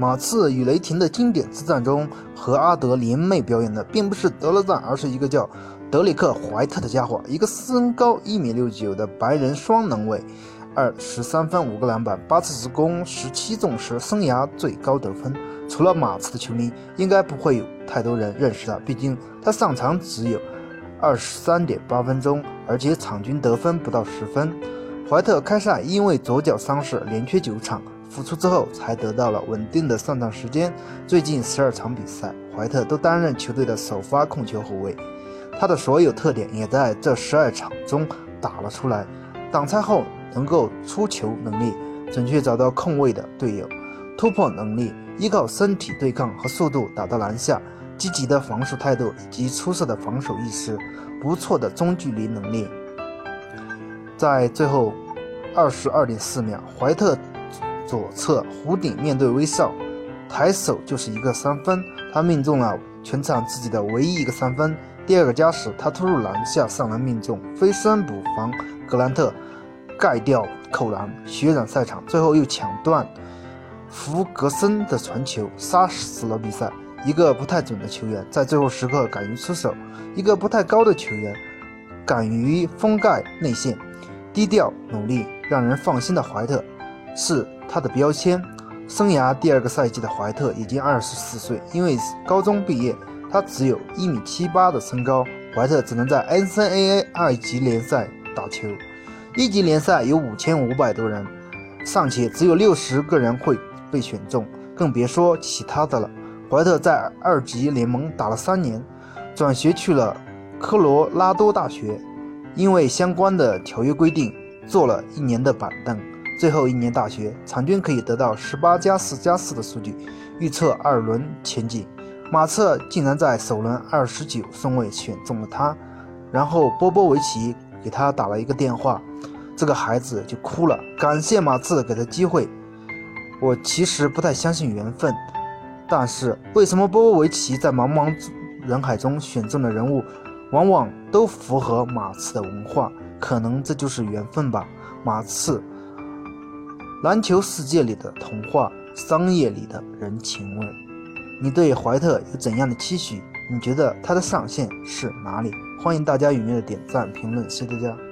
马刺与雷霆的经典之战中，和阿德联袂表演的并不是德罗赞，而是一个叫德里克·怀特的家伙，一个身高一米六九的白人双能卫，二十三分五个篮板八次助攻十七中十，生涯最高得分。除了马刺的球迷，应该不会有太多人认识他，毕竟他上场只有二十三点八分钟，而且场均得分不到十分。怀特开赛因为左脚伤势连缺九场。复出之后才得到了稳定的上场时间。最近十二场比赛，怀特都担任球队的首发控球后卫，他的所有特点也在这十二场中打了出来。挡拆后能够出球能力，准确找到空位的队友，突破能力，依靠身体对抗和速度打到篮下，积极的防守态度以及出色的防守意识，不错的中距离能力。在最后二十二点四秒，怀特。左侧弧顶面对威少，抬手就是一个三分，他命中了全场自己的唯一一个三分。第二个加时，他突入篮下上篮命中，飞身补防格兰特，盖掉扣篮，血染赛场。最后又抢断弗格森的传球，杀死了比赛。一个不太准的球员在最后时刻敢于出手，一个不太高的球员敢于封盖内线，低调努力让人放心的怀特是。他的标签，生涯第二个赛季的怀特已经二十四岁，因为高中毕业，他只有一米七八的身高。怀特只能在 NCAA 二级联赛打球，一级联赛有五千五百多人，尚且只有六十个人会被选中，更别说其他的了。怀特在二级联盟打了三年，转学去了科罗拉多大学，因为相关的条约规定，坐了一年的板凳。最后一年大学，场均可以得到十八加四加四的数据，预测二轮前景。马刺竟然在首轮二十九顺位选中了他，然后波波维奇给他打了一个电话，这个孩子就哭了，感谢马刺给他机会。我其实不太相信缘分，但是为什么波波维奇在茫茫人海中选中的人物，往往都符合马刺的文化？可能这就是缘分吧。马刺。篮球世界里的童话，商业里的人情味。你对怀特有怎样的期许？你觉得他的上限是哪里？欢迎大家踊跃的点赞评论，谢谢大家。